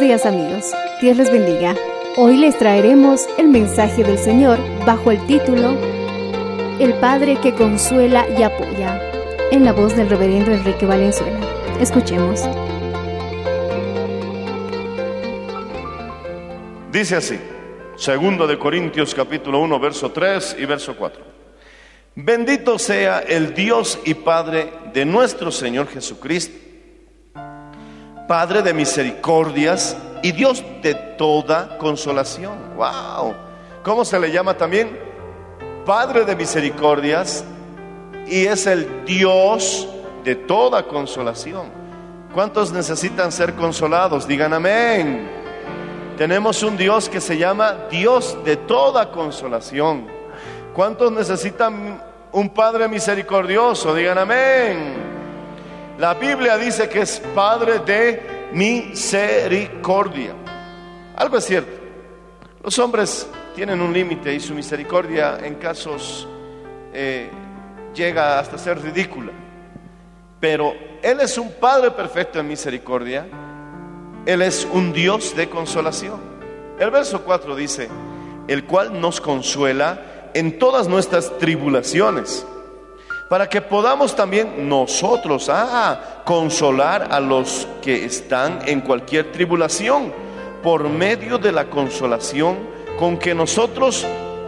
Días amigos, Dios les bendiga. Hoy les traeremos el mensaje del Señor bajo el título El Padre que consuela y apoya, en la voz del reverendo Enrique Valenzuela. Escuchemos. Dice así, segundo de Corintios capítulo 1, verso 3 y verso 4. Bendito sea el Dios y Padre de nuestro Señor Jesucristo, Padre de misericordias y Dios de toda consolación. Wow. ¿Cómo se le llama también? Padre de misericordias y es el Dios de toda consolación. ¿Cuántos necesitan ser consolados? Digan amén. Tenemos un Dios que se llama Dios de toda consolación. ¿Cuántos necesitan un Padre misericordioso? Digan amén. La Biblia dice que es Padre de misericordia. Algo es cierto. Los hombres tienen un límite y su misericordia en casos eh, llega hasta ser ridícula. Pero Él es un Padre perfecto en misericordia. Él es un Dios de consolación. El verso 4 dice, el cual nos consuela en todas nuestras tribulaciones, para que podamos también nosotros ah, consolar a los que están en cualquier tribulación, por medio de la consolación con que nosotros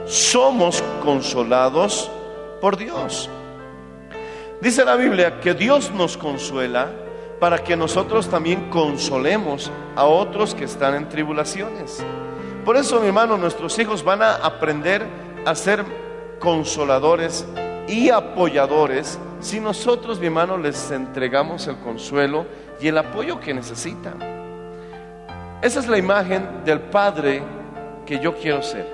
somos consolados por Dios. Dice la Biblia que Dios nos consuela para que nosotros también consolemos a otros que están en tribulaciones. Por eso, mi hermano, nuestros hijos van a aprender a ser consoladores y apoyadores si nosotros, mi hermano, les entregamos el consuelo y el apoyo que necesitan. Esa es la imagen del Padre que yo quiero ser.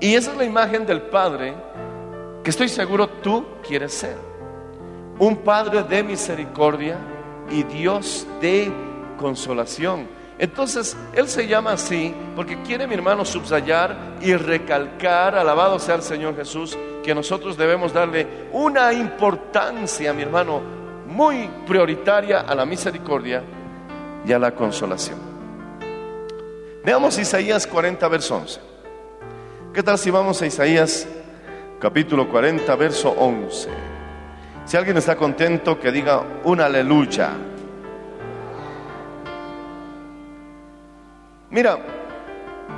Y esa es la imagen del Padre que estoy seguro tú quieres ser. Un Padre de misericordia y Dios de consolación. Entonces, Él se llama así porque quiere, mi hermano, subrayar y recalcar, alabado sea el Señor Jesús, que nosotros debemos darle una importancia, mi hermano, muy prioritaria a la misericordia y a la consolación. Veamos Isaías 40, verso 11. ¿Qué tal si vamos a Isaías capítulo 40, verso 11? Si alguien está contento, que diga un aleluya. Mira,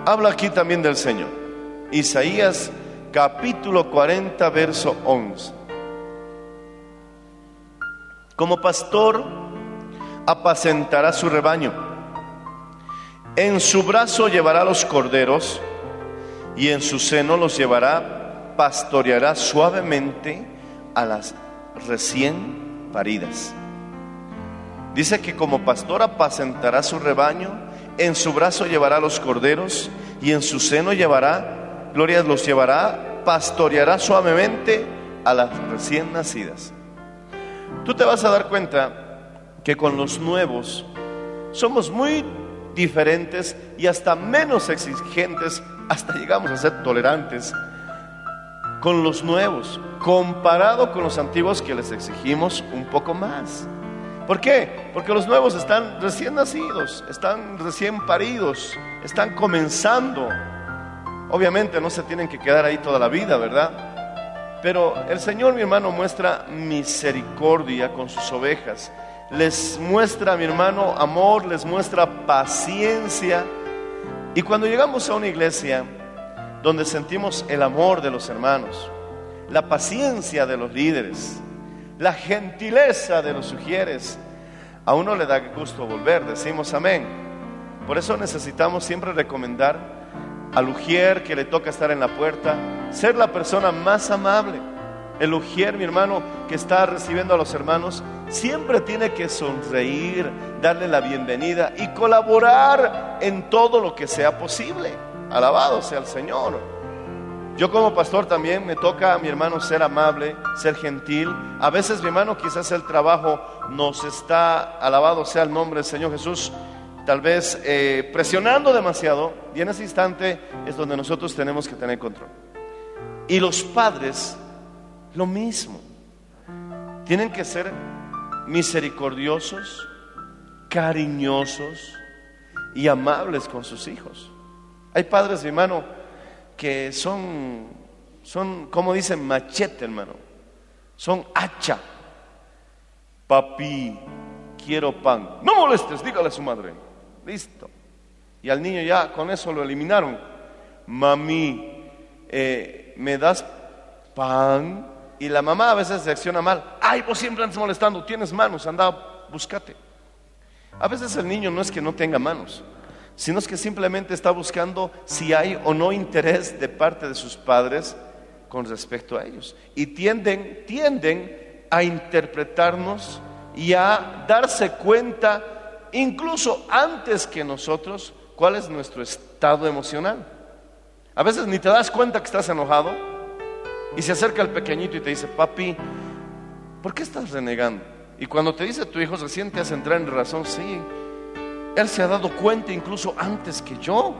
habla aquí también del Señor. Isaías capítulo 40, verso 11. Como pastor apacentará su rebaño. En su brazo llevará los corderos y en su seno los llevará, pastoreará suavemente a las recién paridas. Dice que como pastor apacentará su rebaño, en su brazo llevará los corderos y en su seno llevará, glorias los llevará, pastoreará suavemente a las recién nacidas. Tú te vas a dar cuenta que con los nuevos somos muy diferentes y hasta menos exigentes, hasta llegamos a ser tolerantes con los nuevos, comparado con los antiguos que les exigimos un poco más. ¿Por qué? Porque los nuevos están recién nacidos, están recién paridos, están comenzando. Obviamente no se tienen que quedar ahí toda la vida, ¿verdad? Pero el Señor, mi hermano, muestra misericordia con sus ovejas. Les muestra, mi hermano, amor, les muestra paciencia. Y cuando llegamos a una iglesia donde sentimos el amor de los hermanos, la paciencia de los líderes, la gentileza de los sugieres, a uno le da gusto volver, decimos amén. Por eso necesitamos siempre recomendar al ujier que le toca estar en la puerta, ser la persona más amable. El ujier, mi hermano, que está recibiendo a los hermanos, siempre tiene que sonreír, darle la bienvenida y colaborar en todo lo que sea posible. Alabado sea el Señor. Yo como pastor también me toca a mi hermano ser amable, ser gentil. A veces mi hermano quizás el trabajo nos está, alabado sea el nombre del Señor Jesús, tal vez eh, presionando demasiado y en ese instante es donde nosotros tenemos que tener control. Y los padres, lo mismo, tienen que ser misericordiosos, cariñosos y amables con sus hijos. Hay padres, mi hermano, que son, son, como dicen, machete, hermano. Son hacha. Papi, quiero pan. No molestes, dígale a su madre. Listo. Y al niño ya con eso lo eliminaron. Mami, eh, ¿me das pan? Y la mamá a veces reacciona mal. Ay, vos siempre andas molestando, tienes manos, anda, búscate. A veces el niño no es que no tenga manos, sino es que simplemente está buscando si hay o no interés de parte de sus padres con respecto a ellos. Y tienden, tienden a interpretarnos y a darse cuenta, incluso antes que nosotros, cuál es nuestro estado emocional. A veces ni te das cuenta que estás enojado y se acerca el pequeñito y te dice, papi, ¿por qué estás renegando? Y cuando te dice tu hijo, recién te hace entrar en razón, sí, él se ha dado cuenta incluso antes que yo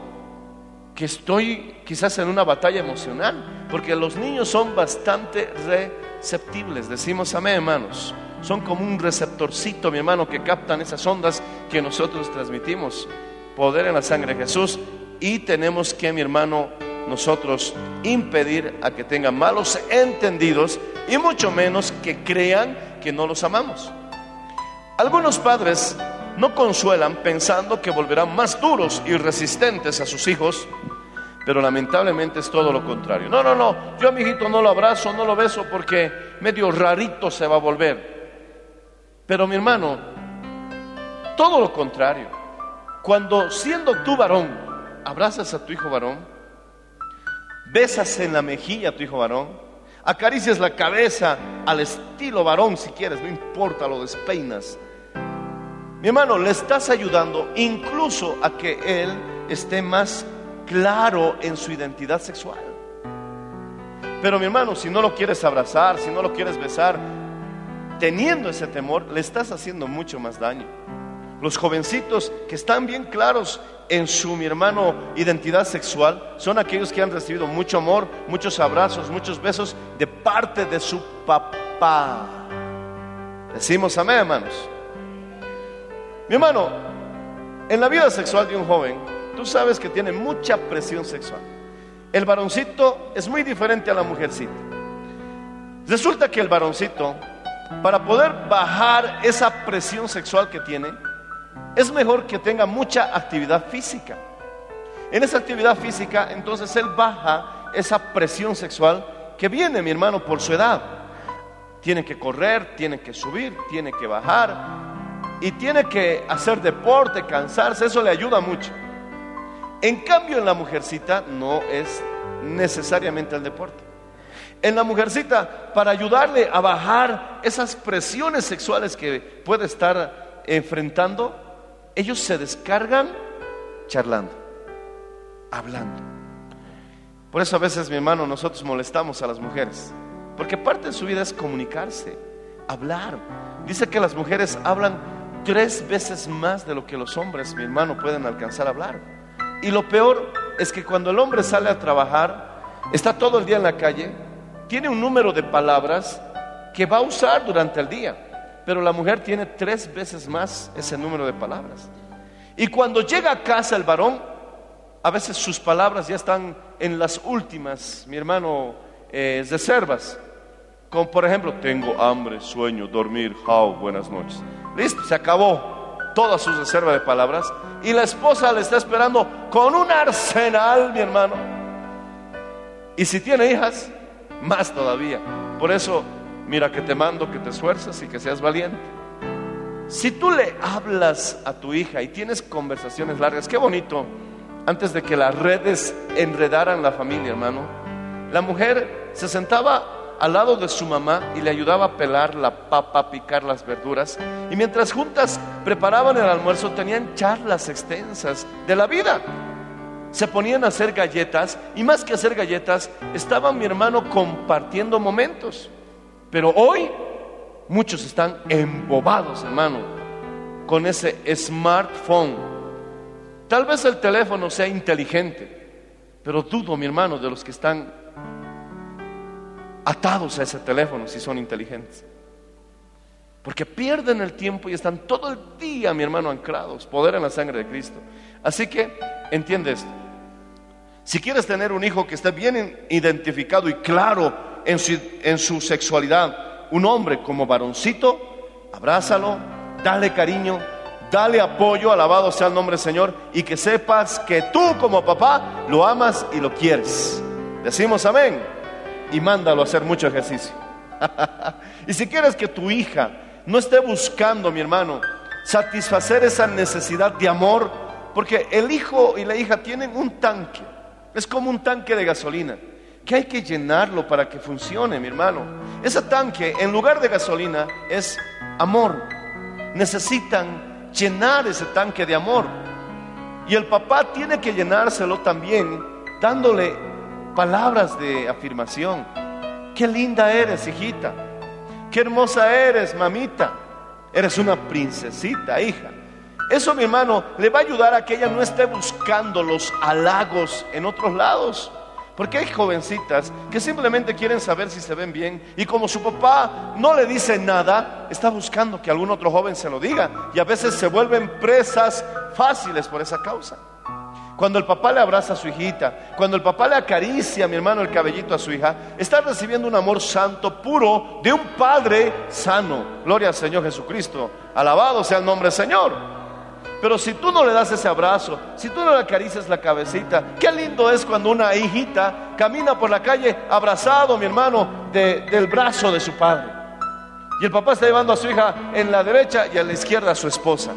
que estoy quizás en una batalla emocional, porque los niños son bastante receptibles, decimos amén hermanos, son como un receptorcito, mi hermano, que captan esas ondas que nosotros transmitimos, poder en la sangre de Jesús, y tenemos que, mi hermano, nosotros impedir a que tengan malos entendidos y mucho menos que crean que no los amamos. Algunos padres no consuelan pensando que volverán más duros y resistentes a sus hijos, pero lamentablemente es todo lo contrario. No, no, no, yo a mi no lo abrazo, no lo beso porque medio rarito se va a volver. Pero mi hermano, todo lo contrario. Cuando siendo tú varón, abrazas a tu hijo varón, besas en la mejilla a tu hijo varón, acaricias la cabeza al estilo varón si quieres, no importa, lo despeinas. Mi hermano, le estás ayudando incluso a que él esté más claro en su identidad sexual. Pero mi hermano, si no lo quieres abrazar, si no lo quieres besar, teniendo ese temor, le estás haciendo mucho más daño. Los jovencitos que están bien claros en su, mi hermano, identidad sexual, son aquellos que han recibido mucho amor, muchos abrazos, muchos besos de parte de su papá. Decimos amén, hermanos. Mi hermano, en la vida sexual de un joven, tú sabes que tiene mucha presión sexual. El varoncito es muy diferente a la mujercita. Resulta que el varoncito, para poder bajar esa presión sexual que tiene, es mejor que tenga mucha actividad física. En esa actividad física, entonces él baja esa presión sexual que viene, mi hermano, por su edad. Tiene que correr, tiene que subir, tiene que bajar y tiene que hacer deporte, cansarse, eso le ayuda mucho. En cambio, en la mujercita no es necesariamente el deporte. En la mujercita, para ayudarle a bajar esas presiones sexuales que puede estar enfrentando, ellos se descargan charlando, hablando. Por eso a veces, mi hermano, nosotros molestamos a las mujeres, porque parte de su vida es comunicarse, hablar. Dice que las mujeres hablan tres veces más de lo que los hombres, mi hermano, pueden alcanzar a hablar. Y lo peor es que cuando el hombre sale a trabajar, está todo el día en la calle tiene un número de palabras que va a usar durante el día, pero la mujer tiene tres veces más ese número de palabras. Y cuando llega a casa el varón, a veces sus palabras ya están en las últimas, mi hermano, eh, reservas. Como por ejemplo, tengo hambre, sueño, dormir, how, buenas noches. Listo, se acabó toda su reserva de palabras. Y la esposa le está esperando con un arsenal, mi hermano. Y si tiene hijas, más todavía. Por eso, mira que te mando que te esfuerces y que seas valiente. Si tú le hablas a tu hija y tienes conversaciones largas, qué bonito, antes de que las redes enredaran la familia, hermano, la mujer se sentaba al lado de su mamá y le ayudaba a pelar la papa, a picar las verduras. Y mientras juntas preparaban el almuerzo, tenían charlas extensas de la vida. Se ponían a hacer galletas y más que hacer galletas, estaba mi hermano compartiendo momentos. Pero hoy muchos están embobados, hermano, con ese smartphone. Tal vez el teléfono sea inteligente, pero dudo, mi hermano, de los que están atados a ese teléfono si son inteligentes. Porque pierden el tiempo y están todo el día, mi hermano, anclados. Poder en la sangre de Cristo. Así que, entiende esto. Si quieres tener un hijo que esté bien identificado y claro en su, en su sexualidad, un hombre como varoncito, abrázalo, dale cariño, dale apoyo, alabado sea el nombre del Señor, y que sepas que tú como papá lo amas y lo quieres. Decimos amén y mándalo a hacer mucho ejercicio. y si quieres que tu hija no esté buscando, mi hermano, satisfacer esa necesidad de amor, porque el hijo y la hija tienen un tanque, es como un tanque de gasolina, que hay que llenarlo para que funcione, mi hermano. Ese tanque, en lugar de gasolina, es amor. Necesitan llenar ese tanque de amor. Y el papá tiene que llenárselo también dándole palabras de afirmación. Qué linda eres, hijita. Qué hermosa eres, mamita. Eres una princesita, hija. Eso, mi hermano, le va a ayudar a que ella no esté buscando los halagos en otros lados. Porque hay jovencitas que simplemente quieren saber si se ven bien y como su papá no le dice nada, está buscando que algún otro joven se lo diga y a veces se vuelven presas fáciles por esa causa. Cuando el papá le abraza a su hijita, cuando el papá le acaricia, mi hermano, el cabellito a su hija, está recibiendo un amor santo, puro, de un Padre sano. Gloria al Señor Jesucristo. Alabado sea el nombre del Señor. Pero si tú no le das ese abrazo, si tú no le acaricias la cabecita, qué lindo es cuando una hijita camina por la calle abrazado, mi hermano, del brazo de su padre. Y el papá está llevando a su hija en la derecha y a la izquierda a su esposa.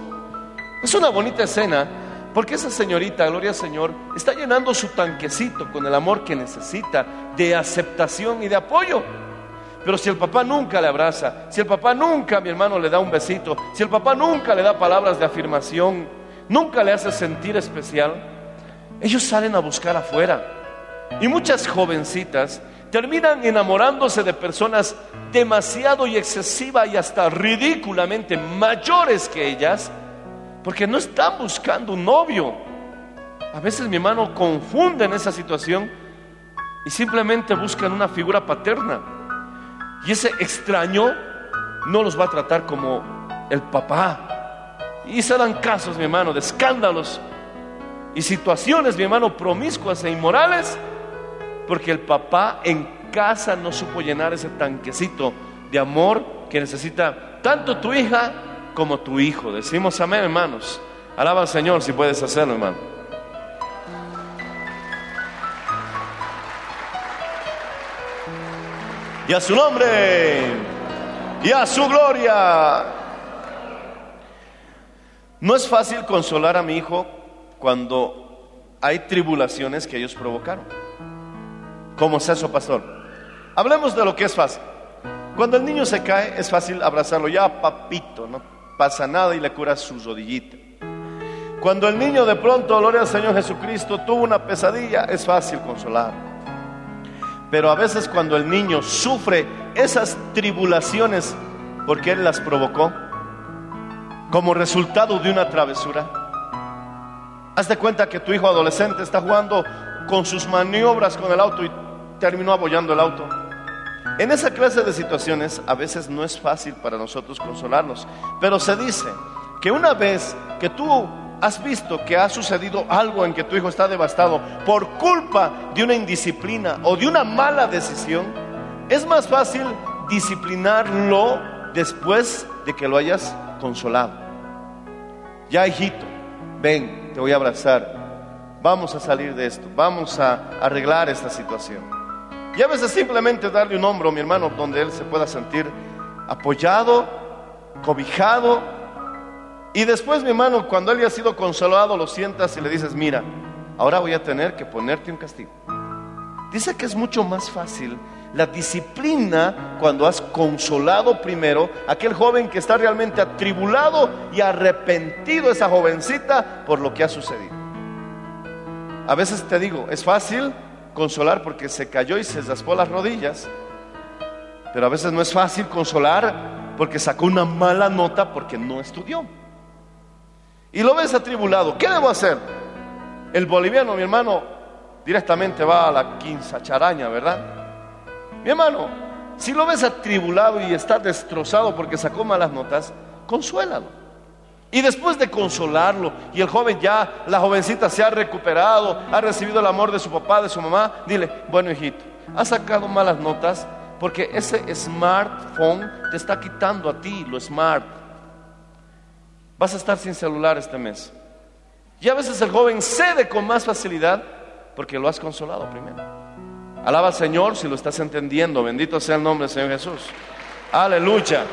Es una bonita escena porque esa señorita, gloria al Señor, está llenando su tanquecito con el amor que necesita de aceptación y de apoyo. Pero si el papá nunca le abraza, si el papá nunca, mi hermano, le da un besito, si el papá nunca le da palabras de afirmación, nunca le hace sentir especial, ellos salen a buscar afuera. Y muchas jovencitas terminan enamorándose de personas demasiado y excesiva y hasta ridículamente mayores que ellas porque no están buscando un novio. A veces mi hermano confunden esa situación y simplemente buscan una figura paterna. Y ese extraño no los va a tratar como el papá. Y se dan casos, mi hermano, de escándalos y situaciones, mi hermano, promiscuas e inmorales, porque el papá en casa no supo llenar ese tanquecito de amor que necesita tanto tu hija como tu hijo. Decimos amén, hermanos. Alaba al Señor si puedes hacerlo, hermano. Y a su nombre, y a su gloria. No es fácil consolar a mi hijo cuando hay tribulaciones que ellos provocaron. ¿Cómo es eso, pastor? Hablemos de lo que es fácil. Cuando el niño se cae, es fácil abrazarlo. Ya, papito, no pasa nada y le cura su rodillita. Cuando el niño de pronto, gloria al Señor Jesucristo, tuvo una pesadilla, es fácil consolar. Pero a veces cuando el niño sufre esas tribulaciones porque él las provocó, como resultado de una travesura, haz de cuenta que tu hijo adolescente está jugando con sus maniobras con el auto y terminó abollando el auto. En esa clase de situaciones a veces no es fácil para nosotros consolarnos, pero se dice que una vez que tú has visto que ha sucedido algo en que tu hijo está devastado por culpa de una indisciplina o de una mala decisión, es más fácil disciplinarlo después de que lo hayas consolado. Ya, hijito, ven, te voy a abrazar, vamos a salir de esto, vamos a arreglar esta situación. Y a veces simplemente darle un hombro, mi hermano, donde él se pueda sentir apoyado, cobijado. Y después, mi hermano, cuando él ya ha sido consolado, lo sientas y le dices, mira, ahora voy a tener que ponerte un castigo. Dice que es mucho más fácil la disciplina cuando has consolado primero aquel joven que está realmente atribulado y arrepentido, esa jovencita, por lo que ha sucedido. A veces te digo, es fácil consolar porque se cayó y se raspó las rodillas. Pero a veces no es fácil consolar porque sacó una mala nota porque no estudió. Y lo ves atribulado. ¿Qué debo hacer? El boliviano, mi hermano, directamente va a la quinza charaña, ¿verdad? Mi hermano, si lo ves atribulado y está destrozado porque sacó malas notas, consuélalo. Y después de consolarlo, y el joven ya, la jovencita se ha recuperado, ha recibido el amor de su papá, de su mamá, dile, bueno hijito, has sacado malas notas porque ese smartphone te está quitando a ti lo smart. Vas a estar sin celular este mes. Y a veces el joven cede con más facilidad porque lo has consolado primero. Alaba al Señor si lo estás entendiendo. Bendito sea el nombre del Señor Jesús. Aleluya.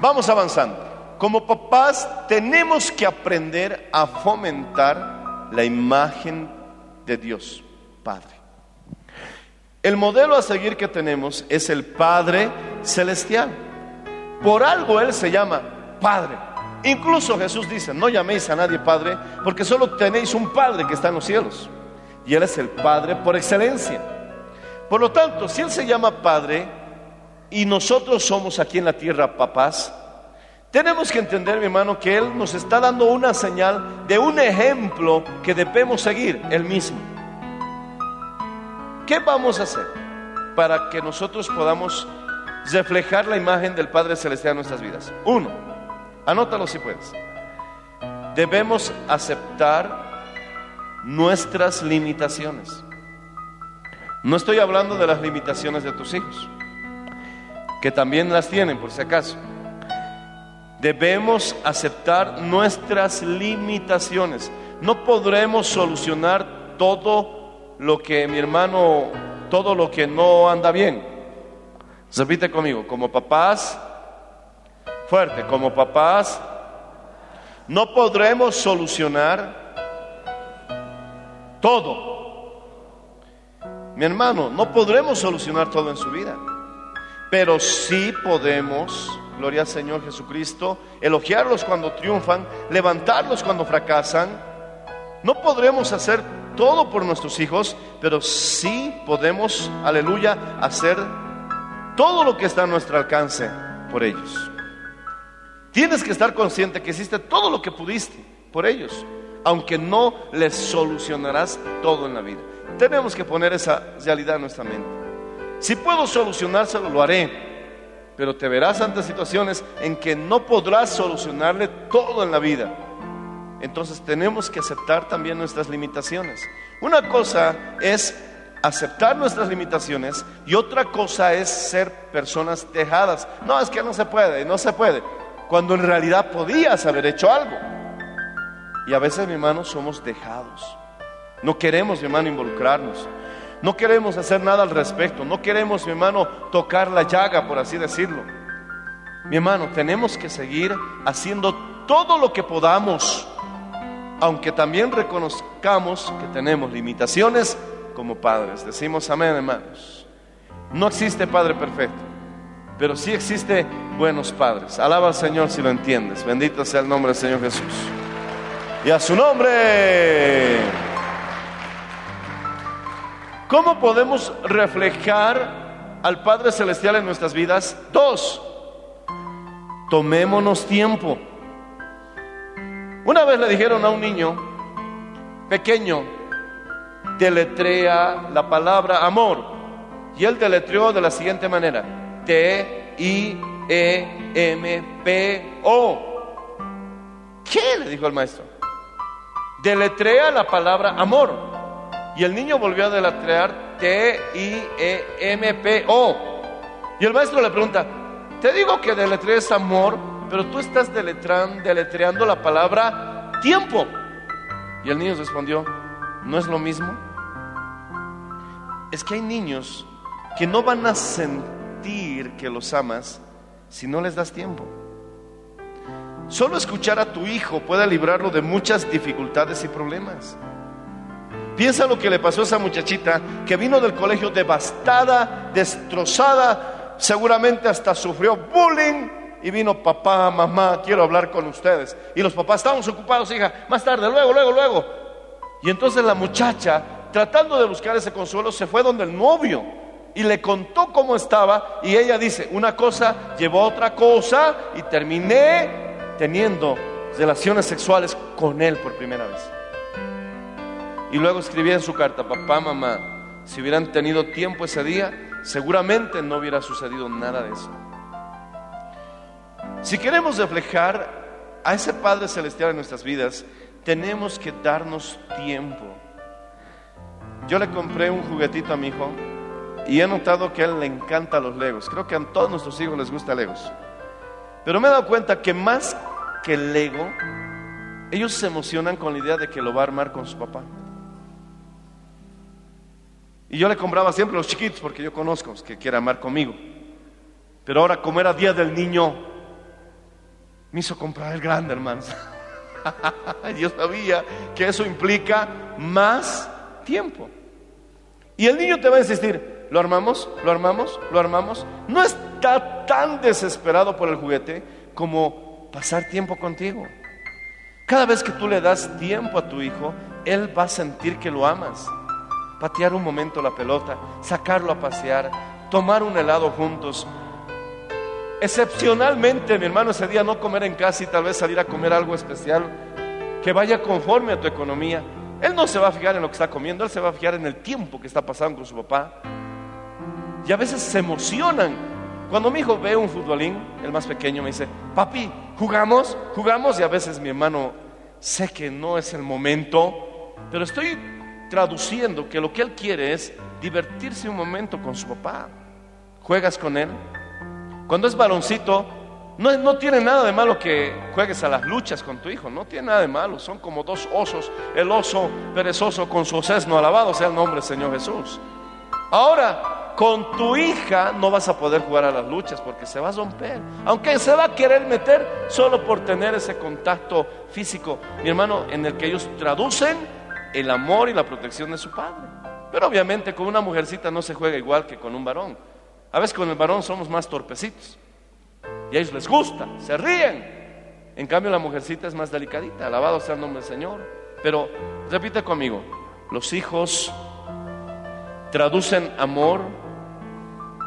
Vamos avanzando. Como papás tenemos que aprender a fomentar la imagen de Dios, Padre. El modelo a seguir que tenemos es el Padre Celestial. Por algo Él se llama Padre. Incluso Jesús dice, no llaméis a nadie Padre, porque solo tenéis un Padre que está en los cielos. Y Él es el Padre por excelencia. Por lo tanto, si Él se llama Padre, y nosotros somos aquí en la tierra papás, tenemos que entender, mi hermano, que Él nos está dando una señal de un ejemplo que debemos seguir, Él mismo. ¿Qué vamos a hacer para que nosotros podamos reflejar la imagen del Padre Celestial en nuestras vidas? Uno, anótalo si puedes. Debemos aceptar nuestras limitaciones. No estoy hablando de las limitaciones de tus hijos que también las tienen por si acaso. Debemos aceptar nuestras limitaciones. No podremos solucionar todo lo que mi hermano, todo lo que no anda bien. Repite conmigo, como papás, fuerte, como papás, no podremos solucionar todo. Mi hermano, no podremos solucionar todo en su vida. Pero sí podemos, gloria al Señor Jesucristo, elogiarlos cuando triunfan, levantarlos cuando fracasan. No podremos hacer todo por nuestros hijos, pero sí podemos, aleluya, hacer todo lo que está a nuestro alcance por ellos. Tienes que estar consciente que hiciste todo lo que pudiste por ellos, aunque no les solucionarás todo en la vida. Tenemos que poner esa realidad en nuestra mente. Si puedo solucionárselo, lo haré. Pero te verás ante situaciones en que no podrás solucionarle todo en la vida. Entonces tenemos que aceptar también nuestras limitaciones. Una cosa es aceptar nuestras limitaciones y otra cosa es ser personas dejadas. No, es que no se puede, no se puede. Cuando en realidad podías haber hecho algo. Y a veces, mi hermano, somos dejados. No queremos, mi hermano, involucrarnos. No queremos hacer nada al respecto. No queremos, mi hermano, tocar la llaga, por así decirlo. Mi hermano, tenemos que seguir haciendo todo lo que podamos, aunque también reconozcamos que tenemos limitaciones como padres. Decimos amén, hermanos. No existe padre perfecto, pero sí existe buenos padres. Alaba al Señor si lo entiendes. Bendito sea el nombre del Señor Jesús. Y a su nombre. ¿Cómo podemos reflejar al Padre Celestial en nuestras vidas? Dos, tomémonos tiempo. Una vez le dijeron a un niño pequeño, deletrea la palabra amor. Y él deletreó de la siguiente manera. T-I-E-M-P-O. ¿Qué? le dijo el maestro. Deletrea la palabra amor. Y el niño volvió a deletrear T-I-E-M-P-O. Y el maestro le pregunta, te digo que deletrees amor, pero tú estás deletreando, la palabra tiempo. Y el niño respondió, ¿no es lo mismo? Es que hay niños que no van a sentir que los amas si no les das tiempo. Solo escuchar a tu hijo puede librarlo de muchas dificultades y problemas. Piensa lo que le pasó a esa muchachita que vino del colegio devastada, destrozada, seguramente hasta sufrió bullying y vino papá, mamá, quiero hablar con ustedes. Y los papás estamos ocupados, hija, más tarde, luego, luego, luego. Y entonces la muchacha, tratando de buscar ese consuelo, se fue donde el novio y le contó cómo estaba y ella dice, una cosa llevó a otra cosa y terminé teniendo relaciones sexuales con él por primera vez. Y luego escribía en su carta, papá, mamá, si hubieran tenido tiempo ese día, seguramente no hubiera sucedido nada de eso. Si queremos reflejar a ese Padre Celestial en nuestras vidas, tenemos que darnos tiempo. Yo le compré un juguetito a mi hijo y he notado que él le encantan los legos. Creo que a todos nuestros hijos les gusta legos. Pero me he dado cuenta que más que el lego, ellos se emocionan con la idea de que lo va a armar con su papá. Y yo le compraba siempre los chiquitos porque yo conozco que quiere armar conmigo. Pero ahora como era día del niño, me hizo comprar el grande, hermanos. yo sabía que eso implica más tiempo. Y el niño te va a insistir, ¿lo armamos? ¿Lo armamos? ¿Lo armamos? No está tan desesperado por el juguete como pasar tiempo contigo. Cada vez que tú le das tiempo a tu hijo, él va a sentir que lo amas. Patear un momento la pelota, sacarlo a pasear, tomar un helado juntos. Excepcionalmente, mi hermano, ese día no comer en casa y tal vez salir a comer algo especial que vaya conforme a tu economía. Él no se va a fijar en lo que está comiendo, él se va a fijar en el tiempo que está pasando con su papá. Y a veces se emocionan. Cuando mi hijo ve un futbolín, el más pequeño me dice, papi, jugamos, jugamos. Y a veces mi hermano, sé que no es el momento, pero estoy traduciendo que lo que él quiere es divertirse un momento con su papá. Juegas con él. Cuando es baloncito, no, no, tiene nada de malo que juegues a las luchas con tu hijo, no tiene nada de malo, son como dos osos, el oso perezoso con su sesno, alabado sea el nombre del Señor Jesús. Ahora, con tu hija no vas a poder jugar a las luchas porque se va a romper, aunque se va a querer meter solo por tener ese contacto físico, mi hermano, en el que ellos traducen el amor y la protección de su padre. Pero obviamente con una mujercita no se juega igual que con un varón. A veces con el varón somos más torpecitos. Y a ellos les gusta, se ríen. En cambio la mujercita es más delicadita, alabado sea el nombre del Señor. Pero repite conmigo, los hijos traducen amor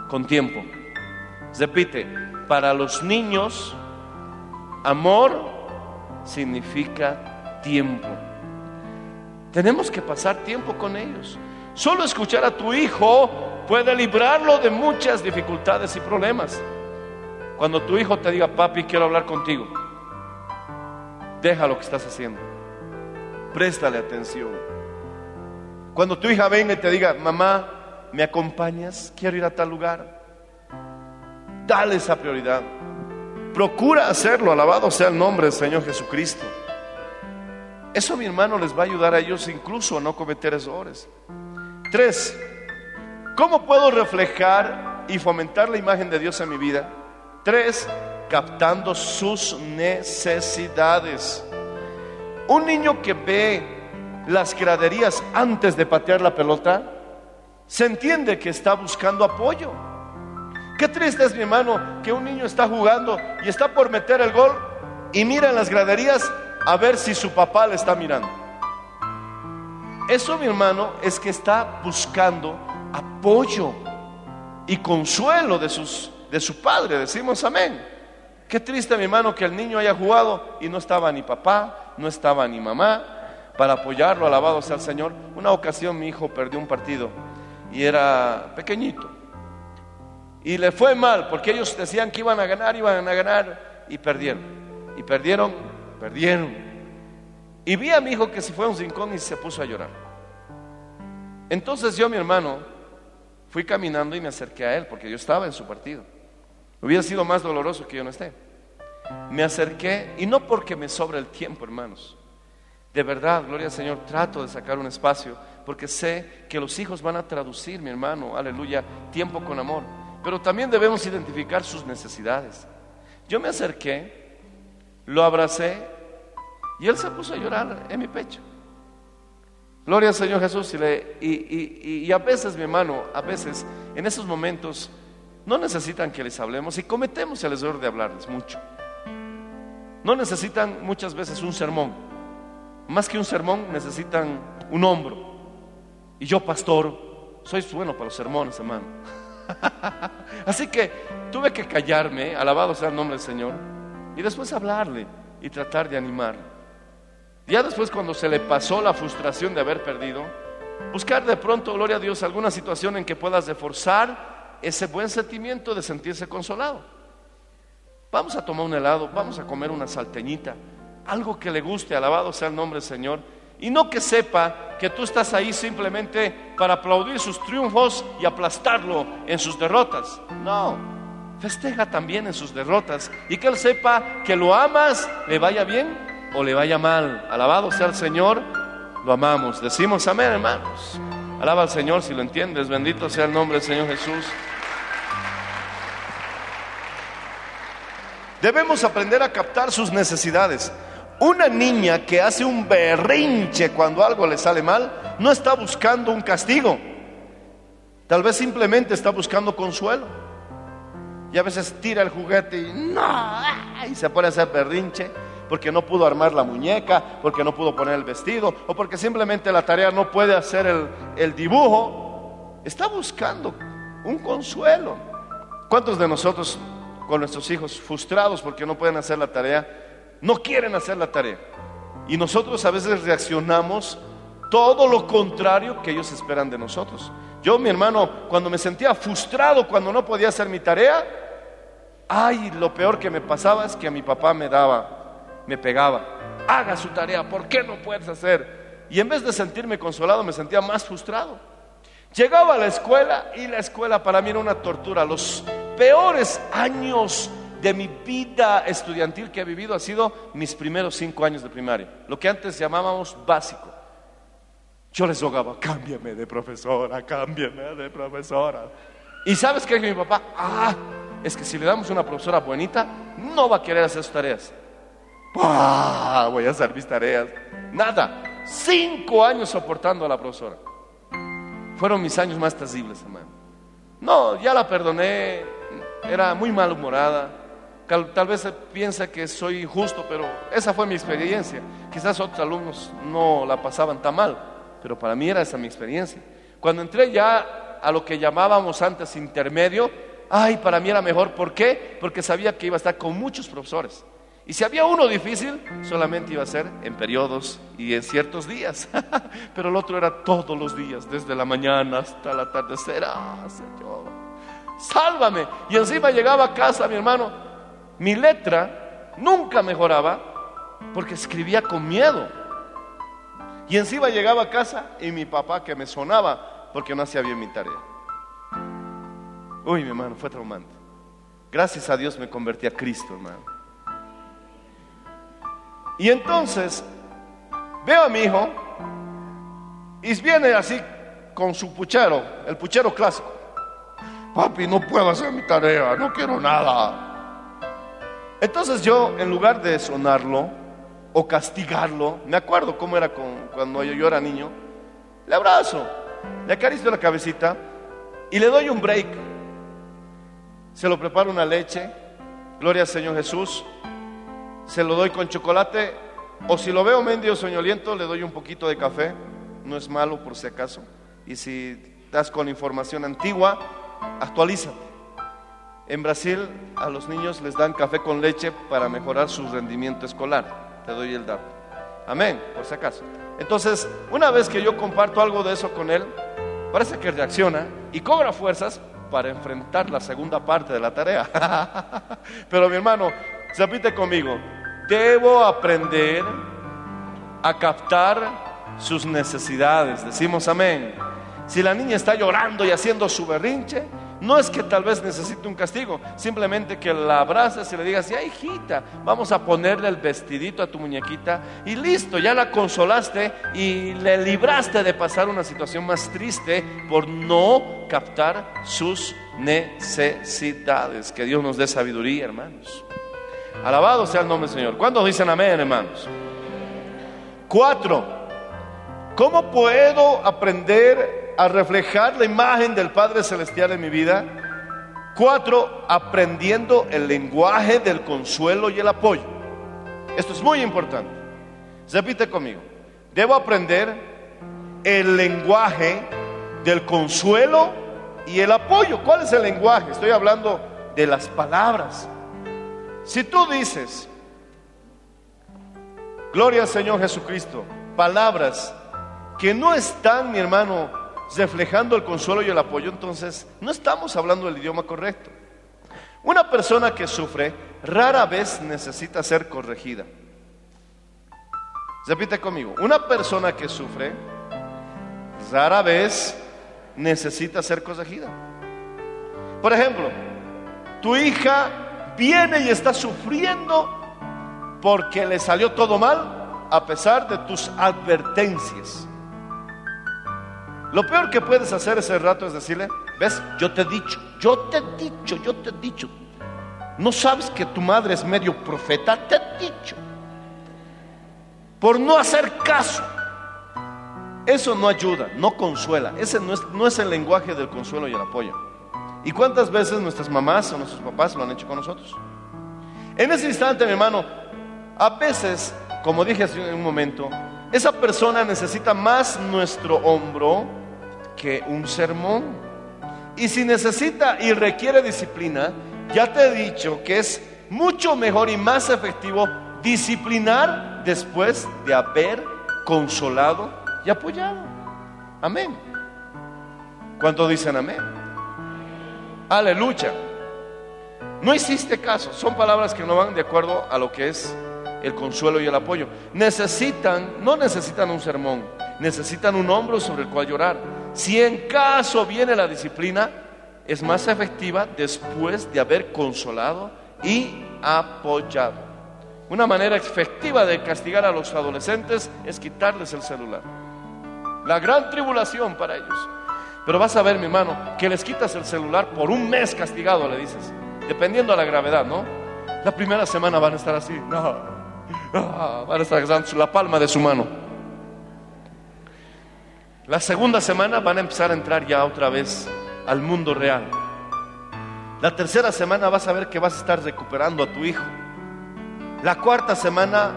con tiempo. Repite, para los niños, amor significa tiempo. Tenemos que pasar tiempo con ellos. Solo escuchar a tu hijo puede librarlo de muchas dificultades y problemas. Cuando tu hijo te diga, papi, quiero hablar contigo, deja lo que estás haciendo. Préstale atención. Cuando tu hija venga y te diga, mamá, ¿me acompañas? Quiero ir a tal lugar. Dale esa prioridad. Procura hacerlo, alabado sea el nombre del Señor Jesucristo. Eso, mi hermano, les va a ayudar a ellos incluso a no cometer errores. Tres, ¿cómo puedo reflejar y fomentar la imagen de Dios en mi vida? Tres, captando sus necesidades. Un niño que ve las graderías antes de patear la pelota, se entiende que está buscando apoyo. Qué triste es, mi hermano, que un niño está jugando y está por meter el gol y mira en las graderías a ver si su papá le está mirando. Eso, mi hermano, es que está buscando apoyo y consuelo de, sus, de su padre. Decimos amén. Qué triste, mi hermano, que el niño haya jugado y no estaba ni papá, no estaba ni mamá. para apoyarlo, alabado sea el Señor. Una ocasión mi hijo perdió un partido y era pequeñito. Y le fue mal porque ellos decían que iban a ganar, iban a ganar y perdieron. Y perdieron, perdieron. Y vi a mi hijo que se fue a un rincón y se puso a llorar. Entonces yo, mi hermano, fui caminando y me acerqué a él porque yo estaba en su partido. Hubiera sido más doloroso que yo no esté. Me acerqué y no porque me sobra el tiempo, hermanos. De verdad, gloria al Señor, trato de sacar un espacio porque sé que los hijos van a traducir, mi hermano, aleluya, tiempo con amor. Pero también debemos identificar sus necesidades. Yo me acerqué, lo abracé y él se puso a llorar en mi pecho. Gloria al Señor Jesús. Y, y a veces, mi hermano, a veces en esos momentos no necesitan que les hablemos y cometemos el error de hablarles mucho. No necesitan muchas veces un sermón. Más que un sermón, necesitan un hombro. Y yo, pastor, soy bueno para los sermones, hermano. Así que tuve que callarme, alabado sea el nombre del Señor, y después hablarle y tratar de animarle. Ya después, cuando se le pasó la frustración de haber perdido, buscar de pronto, gloria a Dios, alguna situación en que puedas reforzar ese buen sentimiento de sentirse consolado. Vamos a tomar un helado, vamos a comer una salteñita, algo que le guste, alabado sea el nombre del Señor. Y no que sepa que tú estás ahí simplemente para aplaudir sus triunfos y aplastarlo en sus derrotas. No, festeja también en sus derrotas y que él sepa que lo amas, le vaya bien o le vaya mal. Alabado sea el Señor, lo amamos. Decimos amén, hermanos. Alaba al Señor si lo entiendes. Bendito sea el nombre del Señor Jesús. Debemos aprender a captar sus necesidades. Una niña que hace un berrinche cuando algo le sale mal, no está buscando un castigo. Tal vez simplemente está buscando consuelo. Y a veces tira el juguete y no, y se pone a hacer berrinche porque no pudo armar la muñeca, porque no pudo poner el vestido, o porque simplemente la tarea no puede hacer el, dibujo. Está buscando un consuelo. ¿Cuántos de nosotros con nuestros hijos frustrados porque no pueden hacer la tarea, no quieren hacer la tarea? Y nosotros a veces reaccionamos todo lo contrario que ellos esperan de nosotros. Yo, mi hermano, cuando me sentía frustrado cuando no podía hacer mi tarea, ay, lo peor que me pasaba es que a mi papá me daba, me pegaba. Haga su tarea, ¿por qué no puedes hacer? Y en vez de sentirme consolado, me sentía más frustrado. Llegaba a la escuela y la escuela para mí era una tortura. Los peores años de mi vida estudiantil que he vivido ha sido mis primeros cinco años de primaria, lo que antes llamábamos básico. Yo les rogaba, cámbiame de profesora, cámbiame de profesora. Y sabes qué, mi papá, ah, es que si le damos una profesora bonita, no va a querer hacer sus tareas. Ah, voy a hacer mis tareas. Nada, cinco años soportando a la profesora. Fueron mis años más terribles, hermano. No, ya la perdoné, era muy malhumorada. Tal vez piensa que soy injusto, pero esa fue mi experiencia. Quizás otros alumnos no la pasaban tan mal, pero para mí era esa mi experiencia. Cuando entré ya a lo que llamábamos antes intermedio, ay, para mí era mejor. ¿Por qué? Porque sabía que iba a estar con muchos profesores. Y si había uno difícil, solamente iba a ser en periodos y en ciertos días. Pero el otro era todos los días, desde la mañana hasta el atardecer. Ah, Señor, sálvame. Y encima llegaba a casa, mi hermano, mi letra nunca mejoraba porque escribía con miedo. Y encima llegaba a casa y mi papá que me sonaba porque no hacía bien mi tarea. Uy, mi hermano, fue traumante. Gracias a Dios me convertí a Cristo, hermano. Y entonces veo a mi hijo y viene así con su puchero, el puchero clásico. Papi, no puedo hacer mi tarea, no quiero nada. Entonces yo, en lugar de sonarlo o castigarlo, me acuerdo cómo era con- cuando yo, yo era niño, le abrazo, le acaricio la cabecita y le doy un break. Se lo preparo una leche, gloria al Señor Jesús, se lo doy con chocolate o si lo veo mendio soñoliento le doy un poquito de café, no es malo por si acaso. Y si estás con información antigua, actualízate. En Brasil a los niños les dan café con leche para mejorar su rendimiento escolar. Te doy el dato. Amén, por si acaso. Entonces, una vez que yo comparto algo de eso con él, parece que reacciona y cobra fuerzas para enfrentar la segunda parte de la tarea. Pero mi hermano, repite conmigo, debo aprender a captar sus necesidades. Decimos amén. Si la niña está llorando y haciendo su berrinche, no es que tal vez necesite un castigo, simplemente que la abraces y le digas, ya hijita, vamos a ponerle el vestidito a tu muñequita y listo, ya la consolaste y le libraste de pasar una situación más triste por no captar sus necesidades. Que Dios nos dé sabiduría, hermanos. Alabado sea el nombre del Señor. ¿Cuántos dicen amén, hermanos? Cuatro, ¿cómo puedo aprender a reflejar la imagen del Padre Celestial en mi vida? Cuatro, aprendiendo el lenguaje del consuelo y el apoyo. Esto es muy importante. Repite conmigo. Debo aprender el lenguaje del consuelo y el apoyo. ¿Cuál es el lenguaje? Estoy hablando de las palabras. Si tú dices, gloria al Señor Jesucristo, palabras que no están, mi hermano, reflejando el consuelo y el apoyo, entonces no estamos hablando el idioma correcto. Una persona que sufre rara vez necesita ser corregida. Repite conmigo, una persona que sufre rara vez necesita ser corregida. Por ejemplo, tu hija viene y está sufriendo porque le salió todo mal a pesar de tus advertencias. Lo peor que puedes hacer ese rato es decirle, ves, yo te he dicho, yo te he dicho, yo te he dicho. ¿No sabes que tu madre es medio profeta? Te he dicho. Por no hacer caso. Eso no ayuda, no consuela. Ese no es, no es el lenguaje del consuelo y el apoyo. ¿Y cuántas veces nuestras mamás o nuestros papás lo han hecho con nosotros? En ese instante, mi hermano, a veces, como dije hace un momento, esa persona necesita más nuestro hombro que un sermón. Y si necesita y requiere disciplina, ya te he dicho que es mucho mejor y más efectivo disciplinar después de haber consolado y apoyado. Amén. ¿Cuánto dicen amén? Aleluya. No hiciste caso. Son palabras que no van de acuerdo a lo que es el consuelo y el apoyo. Necesitan, no necesitan un sermón, necesitan un hombro sobre el cual llorar. Si en caso viene la disciplina, es más efectiva después de haber consolado y apoyado. Una manera efectiva de castigar a los adolescentes es quitarles el celular. La gran tribulación para ellos. Pero vas a ver, mi hermano, que les quitas el celular por un mes castigado, le dices. Dependiendo de la gravedad, ¿no? La primera semana van a estar así. No. Van a estar la palma de su mano. La segunda semana van a empezar a entrar ya otra vez al mundo real. La tercera semana vas a ver que vas a estar recuperando a tu hijo. La cuarta semana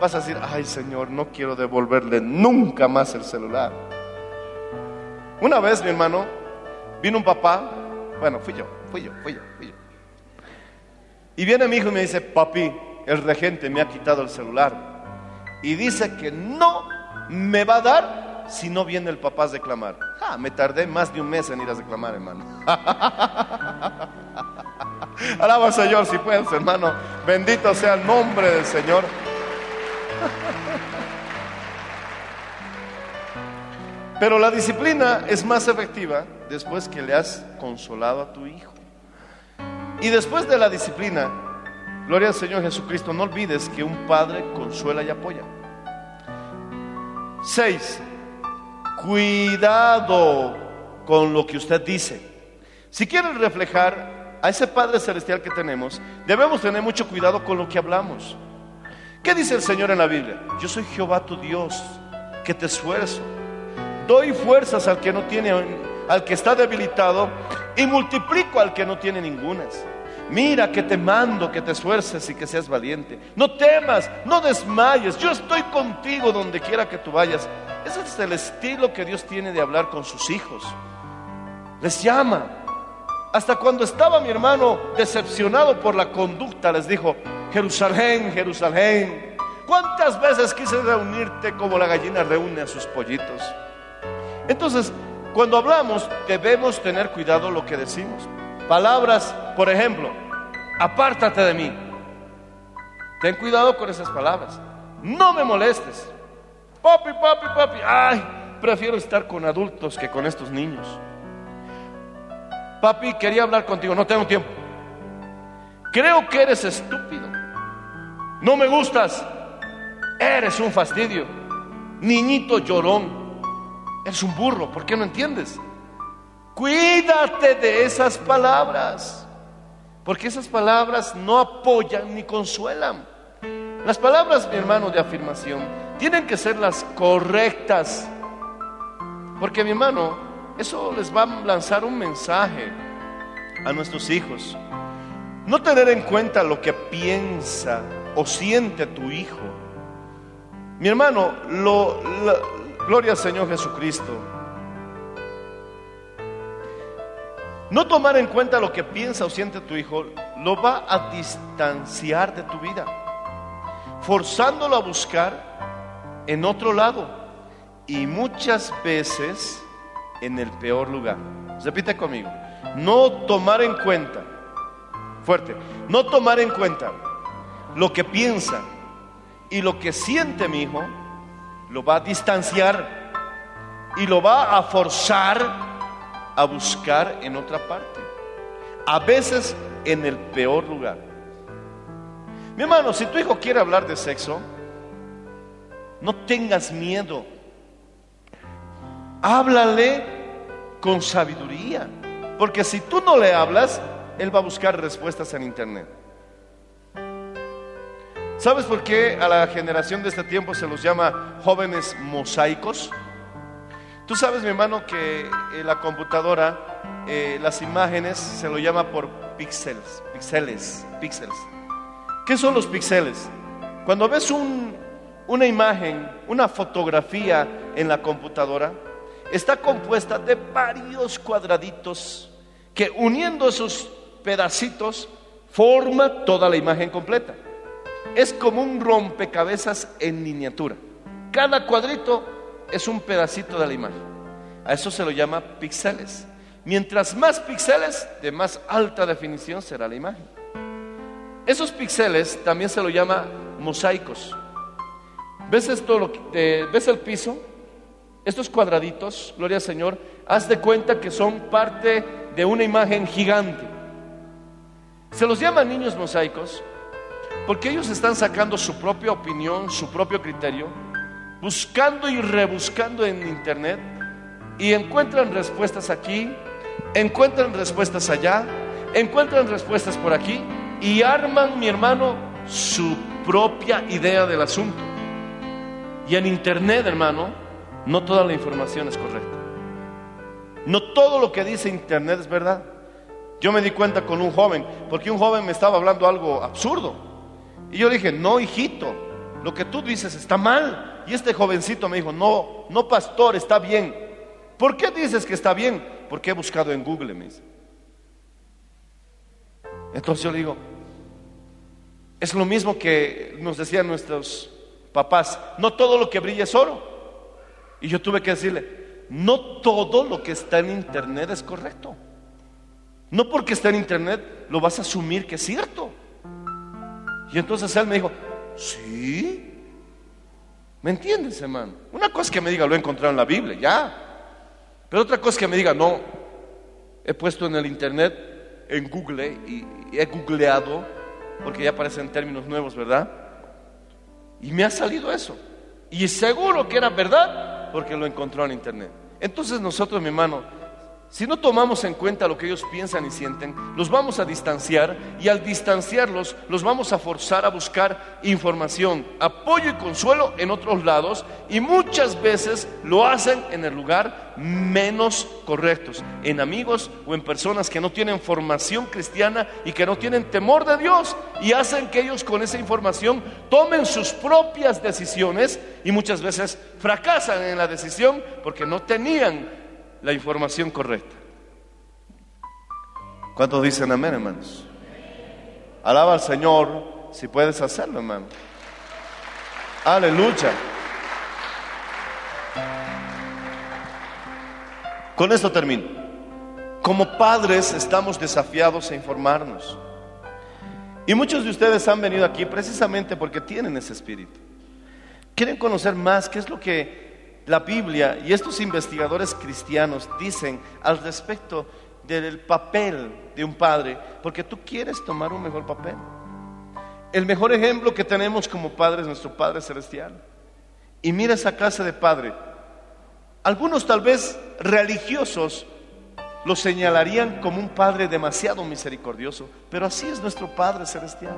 vas a decir, ay Señor, no quiero devolverle nunca más el celular. Una vez, mi hermano, vino un papá, bueno, fui yo, fui yo, fui yo, fui yo. Y viene mi hijo y me dice, papi, el regente me ha quitado el celular. Y dice que no me va a dar si no viene el papá a reclamar. Ah, me tardé más de un mes en ir a reclamar, hermano. Alaba al Señor si puedes, hermano. Bendito sea el nombre del Señor. Pero la disciplina es más efectiva después que le has consolado a tu hijo. Y después de la disciplina, gloria al Señor Jesucristo, no olvides que un padre consuela y apoya. Seis, cuidado con lo que usted dice. Si quiere reflejar a ese Padre Celestial que tenemos, debemos tener mucho cuidado con lo que hablamos. ¿Qué dice el Señor en la Biblia? Yo soy Jehová tu Dios, que te esfuerzo. Doy fuerzas al que no tiene, al que está debilitado, y multiplico al que no tiene ningunas. Mira que te mando que te esfuerces y que seas valiente. No temas, no desmayes. Yo estoy contigo donde quiera que tú vayas. Ese es el estilo que Dios tiene de hablar con sus hijos. Les llama. Hasta cuando estaba mi hermano decepcionado por la conducta, les dijo, Jerusalén, Jerusalén, ¿Cuántas veces quise reunirte como la gallina reúne a sus pollitos? Entonces, cuando hablamos, debemos tener cuidado lo que decimos. Palabras, por ejemplo, apártate de mí. Ten cuidado con esas palabras. No me molestes. Papi, papi, papi. Ay, prefiero estar con adultos que con estos niños. Papi, quería hablar contigo, no tengo tiempo. Creo que eres estúpido. No me gustas. Eres un fastidio. Niñito llorón. Eres un burro. ¿Por qué no entiendes? Cuídate de esas palabras. Porque esas palabras no apoyan ni consuelan. Las palabras, mi hermano, de afirmación tienen que ser las correctas. Porque, mi hermano, eso les va a lanzar un mensaje a nuestros hijos. No tener en cuenta lo que piensa o siente tu hijo. Mi hermano, lo, gloria al Señor Jesucristo. No tomar en cuenta lo que piensa o siente tu hijo lo va a distanciar de tu vida, forzándolo a buscar en otro lado y muchas veces en el peor lugar. Repite conmigo, no tomar en cuenta, fuerte, no tomar en cuenta lo que piensa y lo que siente mi hijo, lo va a distanciar y lo va a forzar a buscar en otra parte. A veces en el peor lugar. Mi hermano, si tu hijo quiere hablar de sexo, no tengas miedo. Háblale con sabiduría. Porque si tú no le hablas, él va a buscar respuestas en internet. ¿Sabes por qué a la generación de este tiempo se los llama jóvenes mosaicos? Tú sabes, mi hermano, que en la computadora eh, las imágenes se lo llama por píxeles, píxeles, píxeles. ¿Qué son los píxeles? Cuando ves un- una imagen, una fotografía en la computadora, está compuesta de varios cuadraditos que uniendo esos pedacitos forma toda la imagen completa. Es como un rompecabezas en miniatura. Cada cuadrito es un pedacito de la imagen. A eso se lo llama píxeles. Mientras más píxeles, de más alta definición será la imagen. Esos píxeles también se lo llama mosaicos. ¿Ves esto? eh, ¿Ves el piso? Estos cuadraditos, gloria al Señor, haz de cuenta que son parte de una imagen gigante. Se los llama niños mosaicos porque ellos están sacando su propia opinión, su propio criterio, buscando y rebuscando en internet y encuentran respuestas aquí, encuentran respuestas allá, encuentran respuestas por aquí y arman, mi hermano, su propia idea del asunto. Y en internet, hermano, no toda la información es correcta. No todo lo que dice internet es verdad. Yo me di cuenta con un joven, porque un joven me estaba hablando algo absurdo. Y yo dije, no, hijito, lo que tú dices está mal. Y este jovencito me dijo, no, no, pastor, está bien. ¿Por qué dices que está bien? Porque he buscado en Google, me dice. Entonces yo le digo, es lo mismo que nos decían nuestros papás, no todo lo que brilla es oro. Y yo tuve que decirle, no todo lo que está en internet es correcto. No porque está en internet lo vas a asumir que es cierto. Y entonces él me dijo, sí. ¿Me entiendes, hermano? Una cosa es que me diga, lo he encontrado en la Biblia, ya. Pero otra cosa es que me diga, no, he puesto en el internet, en Google, y, y he googleado, porque ya aparecen términos nuevos, ¿verdad? Y me ha salido eso. Y seguro que era verdad, porque lo encontró en internet. Entonces nosotros, mi hermano, si no tomamos en cuenta lo que ellos piensan y sienten, los vamos a distanciar y al distanciarlos los vamos a forzar a buscar información, apoyo y consuelo en otros lados y muchas veces lo hacen en el lugar menos correctos, en amigos o en personas que no tienen formación cristiana y que no tienen temor de Dios y hacen que ellos con esa información tomen sus propias decisiones y muchas veces fracasan en la decisión porque no tenían la información correcta. ¿Cuántos dicen amén, hermanos? Alaba al Señor si puedes hacerlo, hermano. Aleluya. Con esto termino. Como padres estamos desafiados a informarnos. Y muchos de ustedes han venido aquí precisamente porque tienen ese espíritu. Quieren conocer más qué es lo que la Biblia y estos investigadores cristianos dicen al respecto del papel de un padre, porque tú quieres tomar un mejor papel. El mejor ejemplo que tenemos como padre es nuestro Padre Celestial. Y mira esa clase de padre. Algunos tal vez religiosos lo señalarían como un padre demasiado misericordioso, pero así es nuestro Padre Celestial.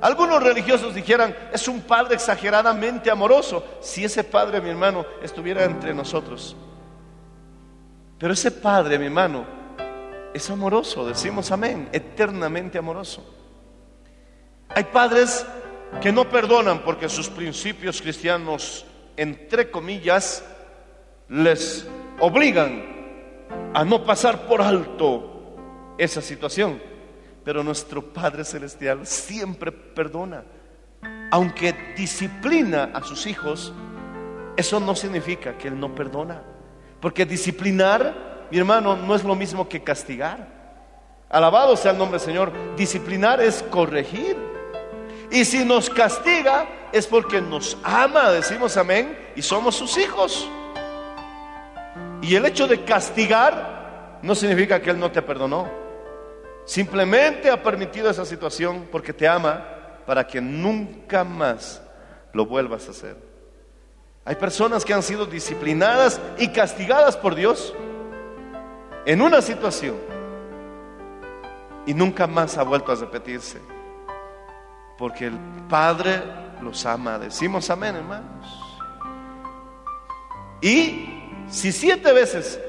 Algunos religiosos dijeran, es un padre exageradamente amoroso, si ese padre, mi hermano, estuviera entre nosotros. Pero ese padre, mi hermano, es amoroso, decimos amén, eternamente amoroso. Hay padres que no perdonan porque sus principios cristianos, entre comillas, les obligan a no pasar por alto esa situación. Pero nuestro Padre Celestial siempre perdona. Aunque disciplina a sus hijos, eso no significa que Él no perdona. Porque disciplinar, mi hermano, no es lo mismo que castigar. Alabado sea el nombre del Señor. Disciplinar es corregir. Y si nos castiga es porque nos ama, decimos amén, y somos sus hijos. Y el hecho de castigar no significa que Él no te perdonó. Simplemente ha permitido esa situación porque te ama para que nunca más lo vuelvas a hacer. Hay personas que han sido disciplinadas y castigadas por Dios en una situación y nunca más ha vuelto a repetirse. Porque el Padre los ama. Decimos amén, hermanos. Y si siete veces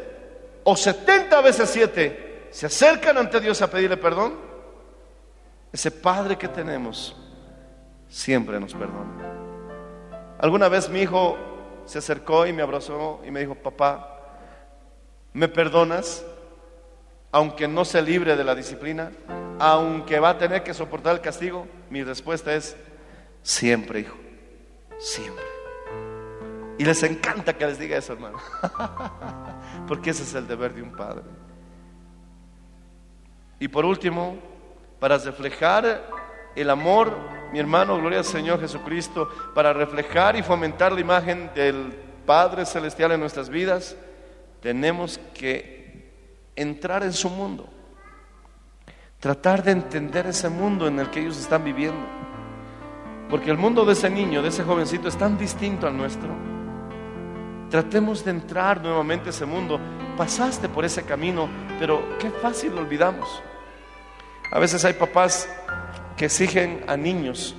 o setenta veces siete se acercan ante Dios a pedirle perdón, ese Padre que tenemos siempre nos perdona. Alguna vez mi hijo se acercó y me abrazó y me dijo, papá, ¿me perdonas? Aunque no se libre de la disciplina, aunque va a tener que soportar el castigo, mi respuesta es, siempre, hijo, siempre. Y les encanta que les diga eso, hermano. Porque ese es el deber de un padre. Y por último, para reflejar el amor, mi hermano, gloria al Señor Jesucristo, para reflejar y fomentar la imagen del Padre Celestial en nuestras vidas, tenemos que entrar en su mundo. Tratar de entender ese mundo en el que ellos están viviendo. Porque el mundo de ese niño, de ese jovencito, es tan distinto al nuestro. Tratemos de entrar nuevamente a ese mundo. Pasaste por ese camino, pero qué fácil lo olvidamos. A veces hay papás que exigen a niños,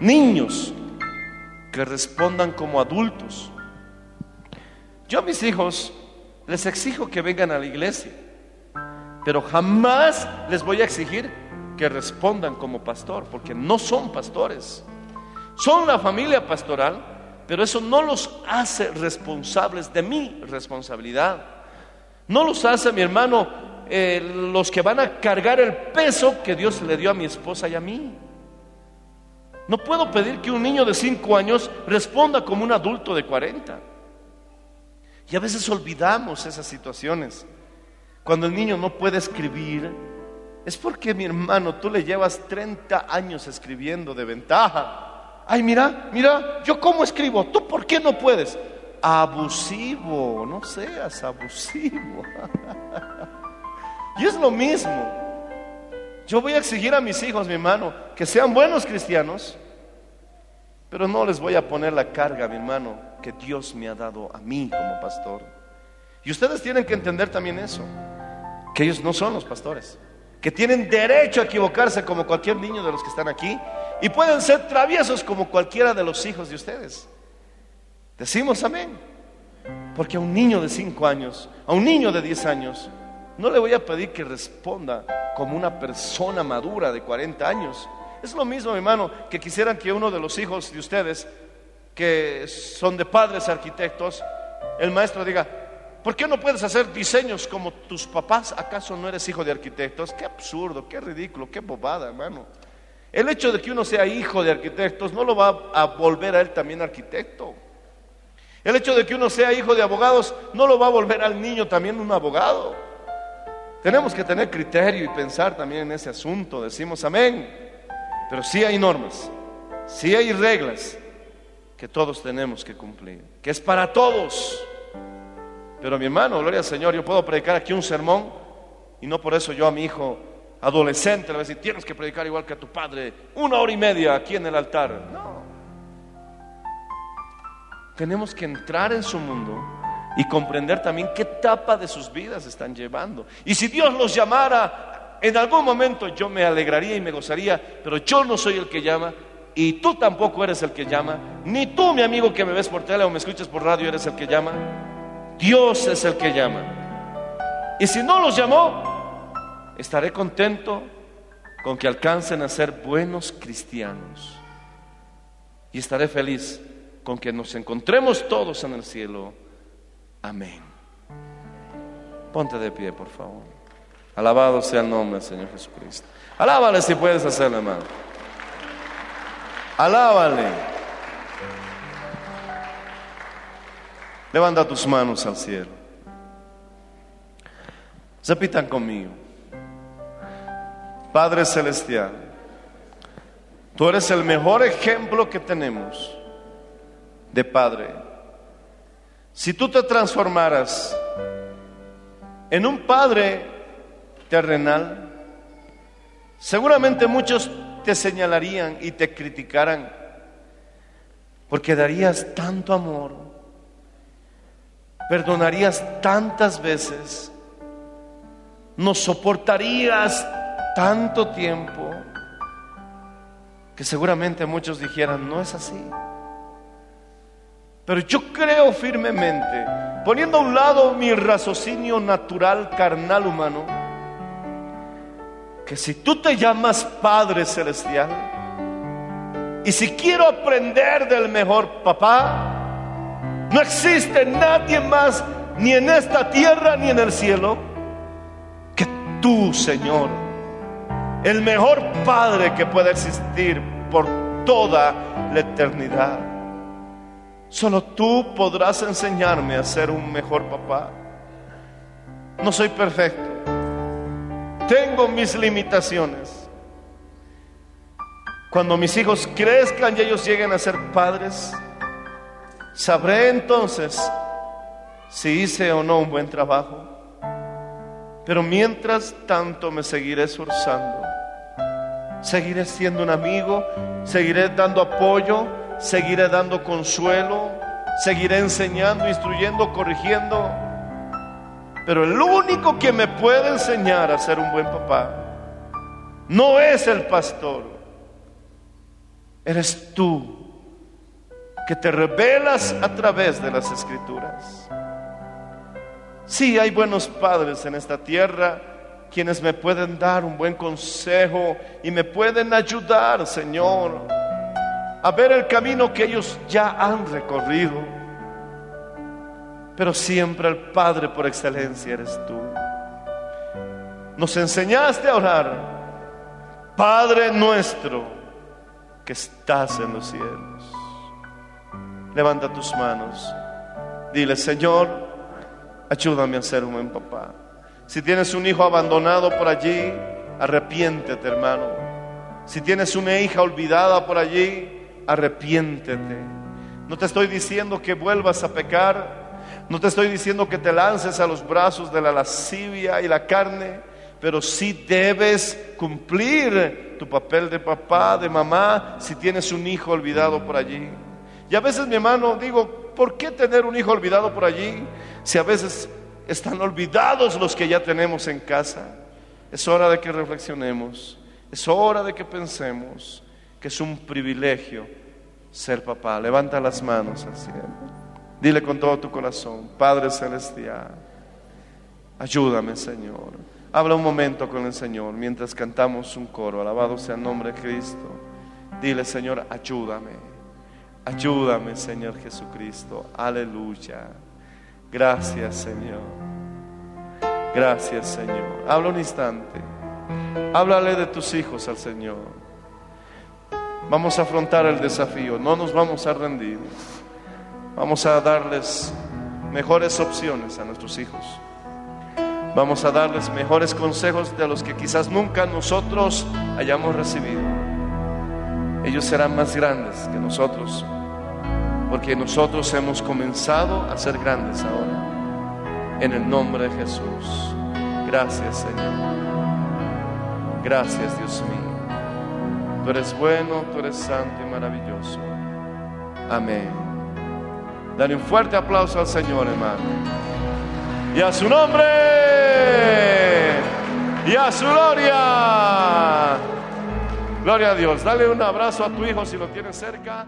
niños, que respondan como adultos. Yo a mis hijos les exijo que vengan a la iglesia, pero jamás les voy a exigir que respondan como pastor, porque no son pastores. Son la familia pastoral, pero eso no los hace responsables de mi responsabilidad. No los hace, mi hermano, eh, los que van a cargar el peso que Dios le dio a mi esposa y a mí. No puedo pedir que un niño de 5 años responda como un adulto de 40. Y a veces olvidamos esas situaciones. Cuando el niño no puede escribir, es porque mi hermano, tú le llevas 30 años escribiendo de ventaja. Ay, mira, mira, yo cómo escribo, tú por qué no puedes. Abusivo, no seas abusivo. y es lo mismo. Yo voy a exigir a mis hijos, mi hermano, que sean buenos cristianos, pero no les voy a poner la carga, mi hermano, que Dios me ha dado a mí como pastor. Y ustedes tienen que entender también eso, que ellos no son los pastores, que tienen derecho a equivocarse como cualquier niño de los que están aquí y pueden ser traviesos como cualquiera de los hijos de ustedes. Decimos amén. Porque a un niño de 5 años, a un niño de 10 años, no le voy a pedir que responda como una persona madura de 40 años. Es lo mismo, mi hermano, que quisieran que uno de los hijos de ustedes, que son de padres arquitectos, el maestro diga, ¿por qué no puedes hacer diseños como tus papás? ¿Acaso no eres hijo de arquitectos? Qué absurdo, qué ridículo, qué bobada, hermano. El hecho de que uno sea hijo de arquitectos no lo va a volver a él también arquitecto. El hecho de que uno sea hijo de abogados no lo va a volver al niño también un abogado. Tenemos que tener criterio y pensar también en ese asunto. Decimos amén. Pero sí hay normas, sí hay reglas que todos tenemos que cumplir, que es para todos. Pero mi hermano, gloria al Señor, yo puedo predicar aquí un sermón y no por eso yo a mi hijo adolescente le voy a decir, tienes que predicar igual que a tu padre, una hora y media aquí en el altar. No. Tenemos que entrar en su mundo y comprender también qué etapa de sus vidas están llevando. Y si Dios los llamara, en algún momento yo me alegraría y me gozaría, pero yo no soy el que llama y tú tampoco eres el que llama, ni tú, mi amigo que me ves por tele o me escuchas por radio, eres el que llama. Dios es el que llama. Y si no los llamó, estaré contento con que alcancen a ser buenos cristianos. Y estaré feliz con que nos encontremos todos en el cielo. Amén. Ponte de pie, por favor. Alabado sea el nombre del Señor Jesucristo. Alábale si puedes hacerlo, hermano. Alábale. Levanta tus manos al cielo. Repitan conmigo. Padre Celestial, tú eres el mejor ejemplo que tenemos de Padre. Si tú te transformaras en un Padre terrenal, seguramente muchos te señalarían y te criticaran porque darías tanto amor, perdonarías tantas veces, nos soportarías tanto tiempo, que seguramente muchos dijeran, no es así. Pero yo creo firmemente, poniendo a un lado mi raciocinio natural, carnal, humano, que si tú te llamas Padre Celestial, y si quiero aprender del mejor papá, no existe nadie más, ni en esta tierra ni en el cielo, que tú, Señor, el mejor Padre que pueda existir por toda la eternidad. Solo tú podrás enseñarme a ser un mejor papá. No soy perfecto. Tengo mis limitaciones. Cuando mis hijos crezcan y ellos lleguen a ser padres, sabré entonces si hice o no un buen trabajo. Pero mientras tanto me seguiré esforzando. Seguiré siendo un amigo, seguiré dando apoyo, seguiré dando consuelo, seguiré enseñando, instruyendo, corrigiendo. Pero el único que me puede enseñar a ser un buen papá no es el pastor, eres tú que te revelas a través de las escrituras. Sí, hay buenos padres en esta tierra quienes me pueden dar un buen consejo y me pueden ayudar, Señor, a ver el camino que ellos ya han recorrido. Pero siempre el Padre por excelencia eres tú. Nos enseñaste a orar, Padre nuestro que estás en los cielos. Levanta tus manos. Dile, Señor, ayúdame a ser un buen papá. Si tienes un hijo abandonado por allí, arrepiéntete, hermano. Si tienes una hija olvidada por allí, arrepiéntete. No te estoy diciendo que vuelvas a pecar. No te estoy diciendo que te lances a los brazos de la lascivia y la carne, pero sí debes cumplir tu papel de papá, de mamá, si tienes un hijo olvidado por allí. Y a veces, mi hermano, digo, ¿por qué tener un hijo olvidado por allí? Si a veces están olvidados los que ya tenemos en casa. Es hora de que reflexionemos, es hora de que pensemos que es un privilegio ser papá. Levanta las manos al cielo. Dile con todo tu corazón, Padre Celestial, ayúdame Señor. Habla un momento con el Señor mientras cantamos un coro. Alabado sea el nombre de Cristo. Dile Señor, ayúdame. Ayúdame Señor Jesucristo. Aleluya. Gracias Señor. Gracias Señor. Habla un instante. Háblale de tus hijos al Señor. Vamos a afrontar el desafío, no nos vamos a rendir. Vamos a darles mejores opciones a nuestros hijos. Vamos a darles mejores consejos de los que quizás nunca nosotros hayamos recibido. Ellos serán más grandes que nosotros, porque nosotros hemos comenzado a ser grandes ahora. En el nombre de Jesús. Gracias, Señor. Gracias, Dios mío. Tú eres bueno, tú eres santo y maravilloso. Amén. Dale un fuerte aplauso al Señor, hermano. Y a su nombre. Y a su gloria. Gloria a Dios. Dale un abrazo a tu hijo si lo tienes cerca.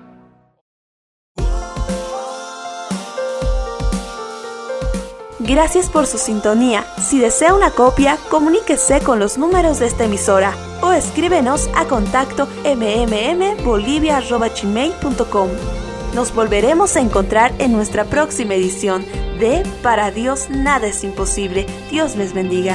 Gracias por su sintonía. Si desea una copia, comuníquese con los números de esta emisora o escríbenos a contacto mmmbolivia.com. Nos volveremos a encontrar en nuestra próxima edición de Para Dios nada es imposible. Dios les bendiga.